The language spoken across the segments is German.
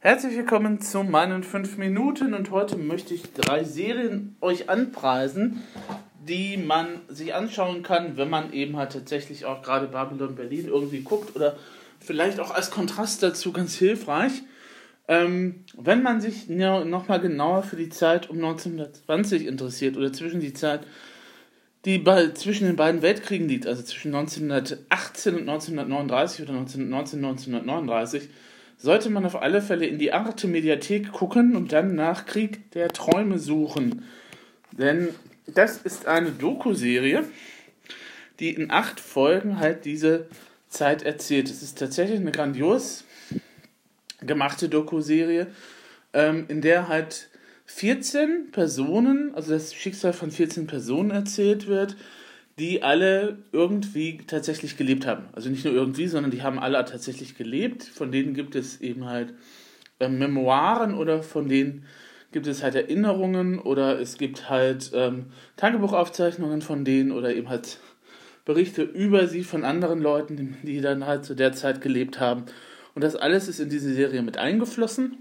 Herzlich willkommen zu meinen 5 Minuten und heute möchte ich drei Serien euch anpreisen, die man sich anschauen kann, wenn man eben halt tatsächlich auch gerade Babylon Berlin irgendwie guckt oder vielleicht auch als Kontrast dazu ganz hilfreich. Ähm, wenn man sich nochmal genauer für die Zeit um 1920 interessiert oder zwischen die Zeit, die bei, zwischen den beiden Weltkriegen liegt, also zwischen 1918 und 1939 oder 1919 1939, sollte man auf alle Fälle in die Arte Mediathek gucken und dann nach Krieg der Träume suchen. Denn das ist eine Doku-Serie, die in acht Folgen halt diese Zeit erzählt. Es ist tatsächlich eine grandios gemachte Doku-Serie, ähm, in der halt 14 Personen, also das Schicksal von 14 Personen erzählt wird, die alle irgendwie tatsächlich gelebt haben. Also nicht nur irgendwie, sondern die haben alle tatsächlich gelebt. Von denen gibt es eben halt äh, Memoiren oder von denen gibt es halt Erinnerungen oder es gibt halt ähm, Tagebuchaufzeichnungen von denen oder eben halt Berichte über sie von anderen Leuten, die dann halt zu der Zeit gelebt haben. Und das alles ist in diese Serie mit eingeflossen.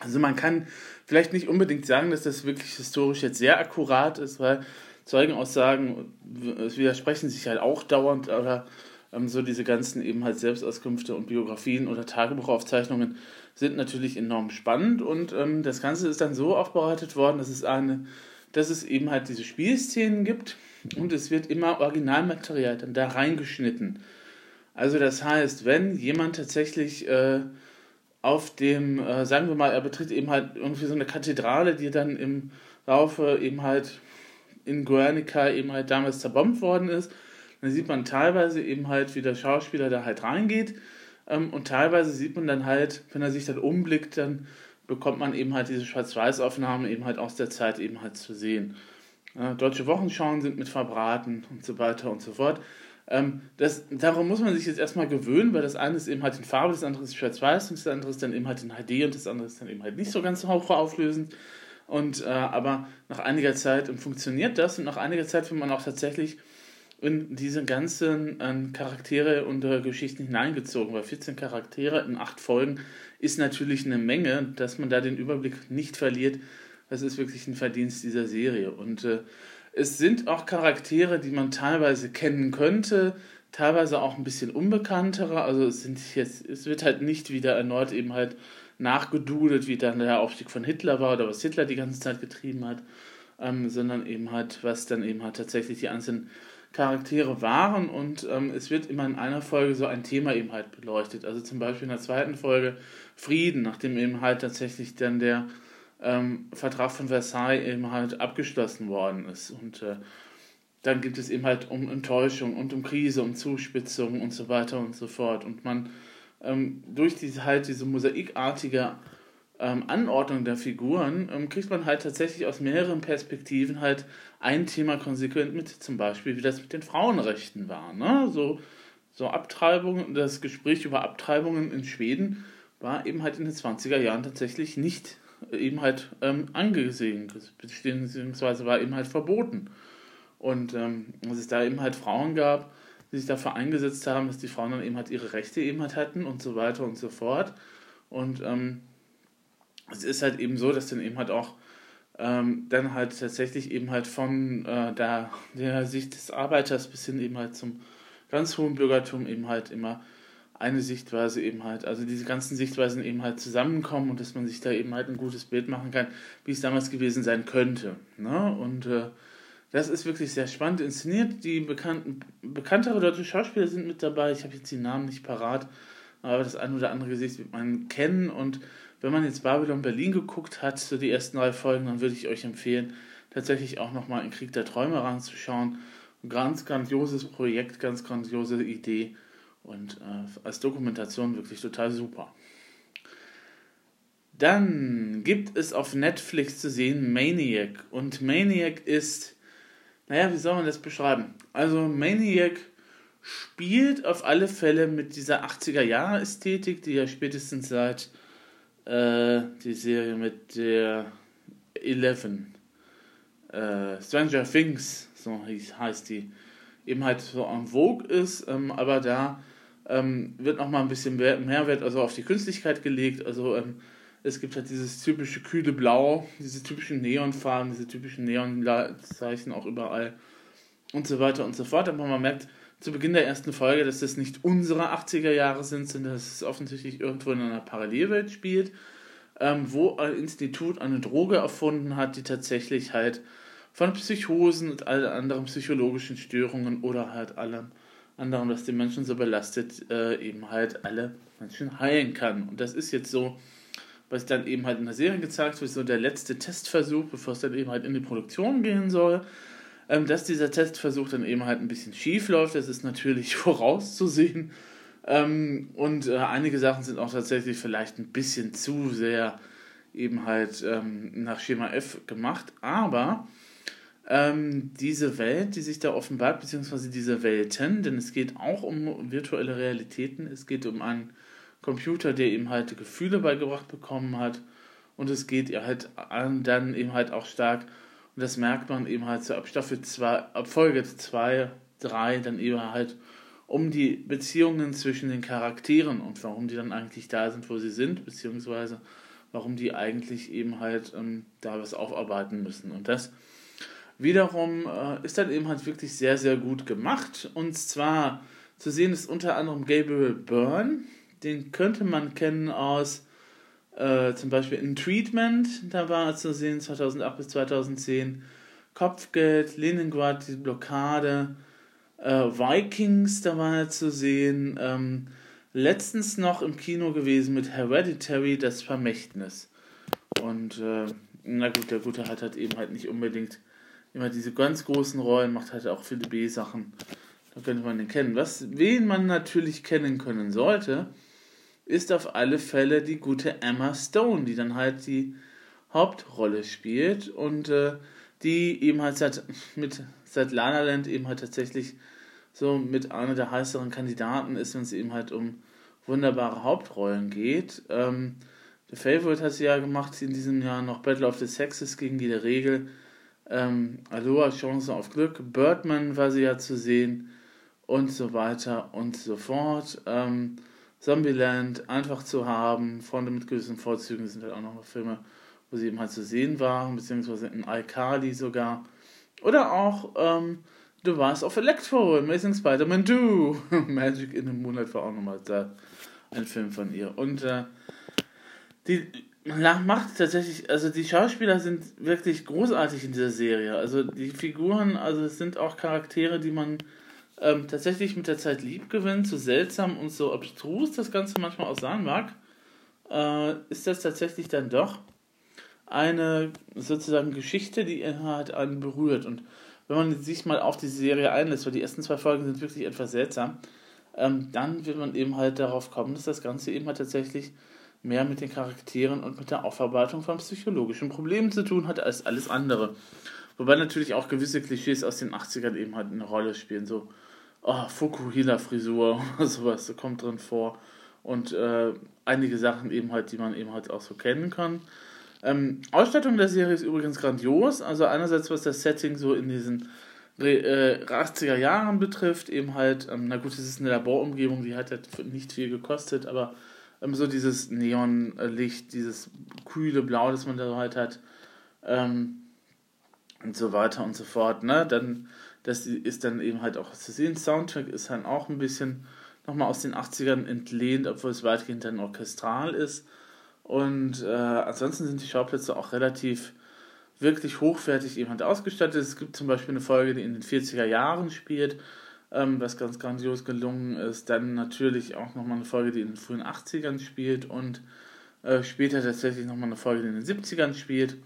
Also man kann vielleicht nicht unbedingt sagen, dass das wirklich historisch jetzt sehr akkurat ist, weil Zeugenaussagen widersprechen sich halt auch dauernd, aber ähm, so diese ganzen eben halt Selbstauskünfte und Biografien oder Tagebuchaufzeichnungen sind natürlich enorm spannend und ähm, das Ganze ist dann so aufbereitet worden, dass es eine, dass es eben halt diese Spielszenen gibt und es wird immer Originalmaterial dann da reingeschnitten. Also das heißt, wenn jemand tatsächlich äh, auf dem, äh, sagen wir mal, er betritt eben halt irgendwie so eine Kathedrale, die dann im Laufe eben halt in Guernica eben halt damals zerbombt worden ist. Dann sieht man teilweise eben halt, wie der Schauspieler da halt reingeht. Ähm, und teilweise sieht man dann halt, wenn er sich dann umblickt, dann bekommt man eben halt diese Schwarz-Weiß-Aufnahmen eben halt aus der Zeit eben halt zu sehen. Äh, deutsche Wochenschauen sind mit verbraten und so weiter und so fort. Ähm, das, darum muss man sich jetzt erstmal gewöhnen, weil das eine ist eben halt in Farbe, das andere ist schwarz-weiß und das andere ist dann eben halt in HD und das andere ist dann eben halt nicht so ganz hochauflösend. Und äh, aber nach einiger Zeit funktioniert das und nach einiger Zeit wird man auch tatsächlich in diese ganzen äh, Charaktere und äh, Geschichten hineingezogen, weil 14 Charaktere in acht Folgen ist natürlich eine Menge, dass man da den Überblick nicht verliert. Das ist wirklich ein Verdienst dieser Serie. Und äh, es sind auch Charaktere, die man teilweise kennen könnte, teilweise auch ein bisschen unbekanntere. Also es sind jetzt, es wird halt nicht wieder erneut eben halt nachgedudelt, wie dann der Aufstieg von Hitler war oder was Hitler die ganze Zeit getrieben hat, ähm, sondern eben halt, was dann eben halt tatsächlich die einzelnen Charaktere waren. Und ähm, es wird immer in einer Folge so ein Thema eben halt beleuchtet. Also zum Beispiel in der zweiten Folge Frieden, nachdem eben halt tatsächlich dann der ähm, Vertrag von Versailles eben halt abgeschlossen worden ist. Und äh, dann gibt es eben halt um Enttäuschung und um Krise, um Zuspitzung und so weiter und so fort. Und man ähm, durch diese halt diese mosaikartige ähm, Anordnung der Figuren ähm, kriegt man halt tatsächlich aus mehreren Perspektiven halt ein Thema konsequent mit, zum Beispiel wie das mit den Frauenrechten war. Ne? So, so Abtreibung, das Gespräch über Abtreibungen in Schweden war eben halt in den 20er Jahren tatsächlich nicht eben halt ähm, angesehen, beziehungsweise war eben halt verboten. Und ähm, dass es da eben halt Frauen gab, die sich dafür eingesetzt haben, dass die Frauen dann eben halt ihre Rechte eben halt hatten und so weiter und so fort. Und ähm, es ist halt eben so, dass dann eben halt auch ähm, dann halt tatsächlich eben halt von äh, der, der Sicht des Arbeiters bis hin eben halt zum ganz hohen Bürgertum eben halt immer eine Sichtweise eben halt, also diese ganzen Sichtweisen eben halt zusammenkommen und dass man sich da eben halt ein gutes Bild machen kann, wie es damals gewesen sein könnte. Ne? Und äh, das ist wirklich sehr spannend inszeniert. Die bekannten, bekanntere deutsche Schauspieler sind mit dabei. Ich habe jetzt die Namen nicht parat, aber das ein oder andere Gesicht wird man kennen. Und wenn man jetzt Babylon Berlin geguckt hat, so die ersten drei Folgen, dann würde ich euch empfehlen, tatsächlich auch nochmal in Krieg der Träume ranzuschauen. Ganz grandioses Projekt, ganz grandiose Idee und äh, als Dokumentation wirklich total super. Dann gibt es auf Netflix zu sehen Maniac. Und Maniac ist naja, wie soll man das beschreiben? Also Maniac spielt auf alle Fälle mit dieser 80er-Jahre-Ästhetik, die ja spätestens seit äh, die Serie mit der Eleven, äh, Stranger Things, so heißt die, eben halt so en vogue ist, ähm, aber da ähm, wird nochmal ein bisschen Mehrwert also auf die Künstlichkeit gelegt. Also ähm, es gibt halt dieses typische kühle Blau, diese typischen Neonfarben, diese typischen Neonzeichen auch überall und so weiter und so fort. Aber man merkt zu Beginn der ersten Folge, dass das nicht unsere 80er Jahre sind, sondern dass es offensichtlich irgendwo in einer Parallelwelt spielt, ähm, wo ein Institut eine Droge erfunden hat, die tatsächlich halt von Psychosen und allen anderen psychologischen Störungen oder halt allem anderen, was die Menschen so belastet, äh, eben halt alle Menschen heilen kann. Und das ist jetzt so, was dann eben halt in der Serie gezeigt wird, so der letzte Testversuch, bevor es dann eben halt in die Produktion gehen soll. Ähm, dass dieser Testversuch dann eben halt ein bisschen schief läuft, das ist natürlich vorauszusehen. Ähm, und äh, einige Sachen sind auch tatsächlich vielleicht ein bisschen zu sehr eben halt ähm, nach Schema F gemacht. Aber ähm, diese Welt, die sich da offenbart, beziehungsweise diese Welten, denn es geht auch um virtuelle Realitäten, es geht um einen Computer, der ihm halt Gefühle beigebracht bekommen hat und es geht ihr halt dann eben halt auch stark, und das merkt man eben halt so ab Staffel 2, ab Folge 2, 3, dann eben halt um die Beziehungen zwischen den Charakteren und warum die dann eigentlich da sind, wo sie sind, beziehungsweise warum die eigentlich eben halt ähm, da was aufarbeiten müssen. Und das wiederum äh, ist dann eben halt wirklich sehr, sehr gut gemacht. Und zwar zu sehen ist unter anderem Gabriel Byrne. Den könnte man kennen aus äh, zum Beispiel in Treatment, da war er zu sehen 2008 bis 2010. Kopfgeld, Leningrad, die Blockade. Äh, Vikings, da war er zu sehen. Ähm, letztens noch im Kino gewesen mit Hereditary, das Vermächtnis. Und äh, na gut, der Gute hat halt eben halt nicht unbedingt immer diese ganz großen Rollen, macht halt auch viele B-Sachen. Da könnte man den kennen. Was, wen man natürlich kennen können sollte, ist auf alle Fälle die gute Emma Stone, die dann halt die Hauptrolle spielt und äh, die eben halt seit, mit, seit Lana Land eben halt tatsächlich so mit einer der heißeren Kandidaten ist, wenn es eben halt um wunderbare Hauptrollen geht. Ähm, The Favorite hat sie ja gemacht in diesem Jahr noch Battle of the Sexes gegen die der Regel ähm, Aloha, Chance auf Glück, Birdman war sie ja zu sehen und so weiter und so fort. Ähm, Zombieland einfach zu haben, vorne mit gewissen Vorzügen sind halt auch noch Filme, wo sie eben halt zu sehen waren, beziehungsweise in iCarly sogar. Oder auch ähm, The Rise of Electro, Amazing Spider-Man 2, Magic in the Moonlight war auch nochmal da ein Film von ihr. Und äh, die macht tatsächlich, also die Schauspieler sind wirklich großartig in dieser Serie. Also die Figuren, also es sind auch Charaktere, die man ähm, tatsächlich mit der Zeit lieb gewinnt, so seltsam und so abstrus das Ganze manchmal auch sein mag, äh, ist das tatsächlich dann doch eine sozusagen Geschichte, die halt einen berührt. Und wenn man sich mal auf die Serie einlässt, weil die ersten zwei Folgen sind wirklich etwas seltsam, ähm, dann wird man eben halt darauf kommen, dass das Ganze eben halt tatsächlich mehr mit den Charakteren und mit der Aufarbeitung von psychologischen Problemen zu tun hat als alles andere. Wobei natürlich auch gewisse Klischees aus den 80ern eben halt eine Rolle spielen. So, oh, Fukuhila-Frisur oder sowas so kommt drin vor. Und äh, einige Sachen eben halt, die man eben halt auch so kennen kann. Ähm, Ausstattung der Serie ist übrigens grandios. Also einerseits, was das Setting so in diesen äh, 80er Jahren betrifft, eben halt, ähm, na gut, es ist eine Laborumgebung, die hat ja nicht viel gekostet, aber ähm, so dieses Neonlicht, dieses kühle Blau, das man da halt hat, ähm, und so weiter und so fort, ne? Dann, das ist dann eben halt auch zu sehen. Soundtrack ist dann auch ein bisschen nochmal aus den 80ern entlehnt, obwohl es weitgehend dann orchestral ist. Und äh, ansonsten sind die Schauplätze auch relativ wirklich hochwertig eben halt ausgestattet. Es gibt zum Beispiel eine Folge, die in den 40er Jahren spielt, ähm, was ganz grandios gelungen ist. Dann natürlich auch nochmal eine Folge, die in den frühen 80ern spielt und äh, später tatsächlich nochmal eine Folge, die in den 70ern spielt.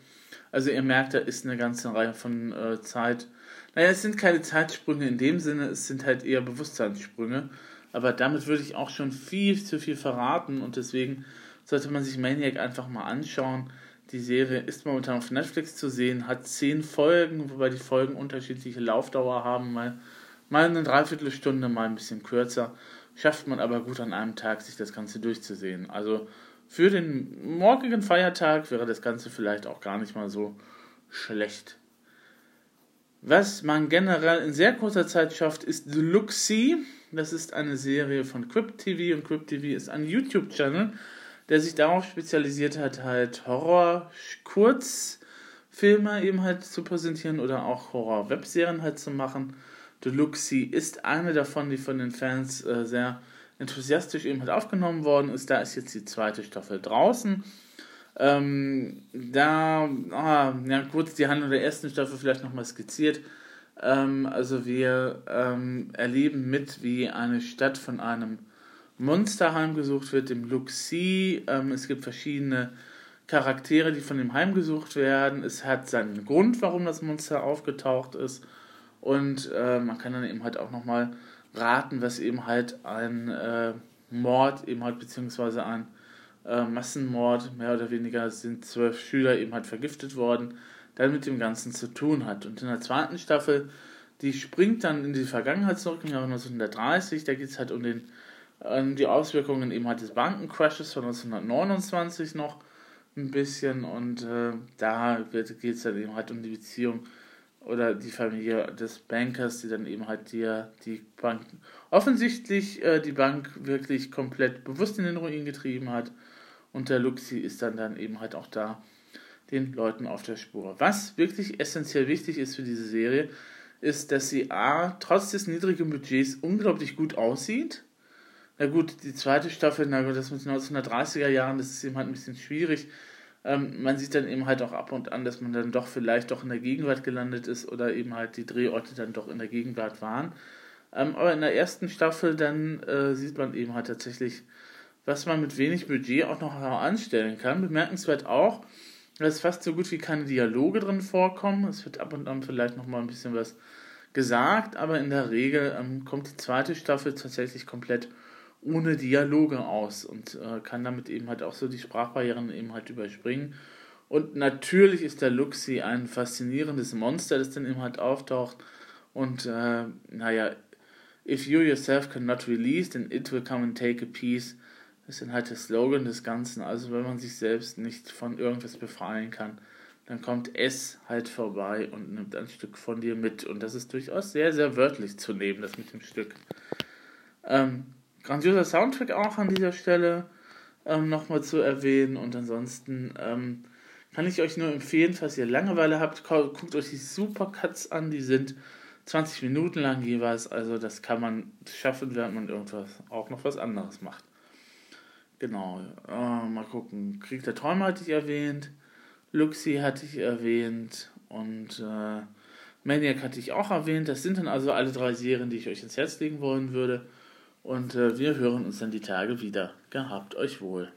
Also ihr merkt, da ist eine ganze Reihe von äh, Zeit. Naja, es sind keine Zeitsprünge in dem Sinne, es sind halt eher Bewusstseinssprünge. Aber damit würde ich auch schon viel zu viel verraten und deswegen sollte man sich Maniac einfach mal anschauen. Die Serie ist momentan auf Netflix zu sehen, hat zehn Folgen, wobei die Folgen unterschiedliche Laufdauer haben, mal Mal eine Dreiviertelstunde, mal ein bisschen kürzer. Schafft man aber gut an einem Tag, sich das Ganze durchzusehen. Also für den morgigen Feiertag wäre das Ganze vielleicht auch gar nicht mal so schlecht. Was man generell in sehr kurzer Zeit schafft, ist See. Das ist eine Serie von Quip TV und Quip TV ist ein YouTube-Channel, der sich darauf spezialisiert hat, halt Horror-Kurzfilme eben halt zu präsentieren oder auch Horror-Webserien halt zu machen. Deluxe ist eine davon, die von den Fans äh, sehr enthusiastisch eben halt aufgenommen worden ist. Da ist jetzt die zweite Staffel draußen. Ähm, da, ah, ja kurz die Handlung der ersten Staffel vielleicht nochmal skizziert. Ähm, also wir ähm, erleben mit, wie eine Stadt von einem Monster heimgesucht wird, dem Luxi. Ähm, es gibt verschiedene Charaktere, die von dem heimgesucht werden. Es hat seinen Grund, warum das Monster aufgetaucht ist. Und äh, man kann dann eben halt auch nochmal raten, was eben halt ein äh, Mord, eben halt beziehungsweise ein äh, Massenmord, mehr oder weniger sind zwölf Schüler eben halt vergiftet worden, dann mit dem Ganzen zu tun hat. Und in der zweiten Staffel, die springt dann in die Vergangenheit zurück, im Jahr 1930, da geht es halt um den ähm, die Auswirkungen eben halt des Bankencrashes von 1929 noch ein bisschen und äh, da geht es dann eben halt um die Beziehung oder die Familie des Bankers, die dann eben halt die, die Bank offensichtlich äh, die Bank wirklich komplett bewusst in den Ruin getrieben hat und der Luxi ist dann dann eben halt auch da den Leuten auf der Spur. Was wirklich essentiell wichtig ist für diese Serie, ist, dass sie A, trotz des niedrigen Budgets unglaublich gut aussieht. Na gut, die zweite Staffel, na gut, das mit den 1930er Jahren, das ist eben halt ein bisschen schwierig. Ähm, man sieht dann eben halt auch ab und an, dass man dann doch vielleicht doch in der Gegenwart gelandet ist oder eben halt die Drehorte dann doch in der Gegenwart waren. Ähm, aber in der ersten Staffel dann äh, sieht man eben halt tatsächlich, was man mit wenig Budget auch noch anstellen kann. Bemerkenswert auch, dass fast so gut wie keine Dialoge drin vorkommen. Es wird ab und an vielleicht noch mal ein bisschen was gesagt, aber in der Regel ähm, kommt die zweite Staffel tatsächlich komplett ohne Dialoge aus und äh, kann damit eben halt auch so die Sprachbarrieren eben halt überspringen. Und natürlich ist der Luxi ein faszinierendes Monster, das dann eben halt auftaucht. Und äh, naja, if you yourself cannot release, then it will come and take a piece. Das ist dann halt der Slogan des Ganzen. Also wenn man sich selbst nicht von irgendwas befreien kann, dann kommt es halt vorbei und nimmt ein Stück von dir mit. Und das ist durchaus sehr, sehr wörtlich zu nehmen, das mit dem Stück. Ähm, grandioser Soundtrack auch an dieser Stelle ähm, nochmal zu erwähnen. Und ansonsten ähm, kann ich euch nur empfehlen, falls ihr Langeweile habt, guckt euch die Supercuts an. Die sind 20 Minuten lang jeweils. Also das kann man schaffen, während man irgendwas auch noch was anderes macht. Genau. Äh, mal gucken. Krieg der Träume hatte ich erwähnt. Luxi hatte ich erwähnt. Und äh, Maniac hatte ich auch erwähnt. Das sind dann also alle drei Serien, die ich euch ins Herz legen wollen würde. Und äh, wir hören uns dann die Tage wieder. Gehabt euch wohl.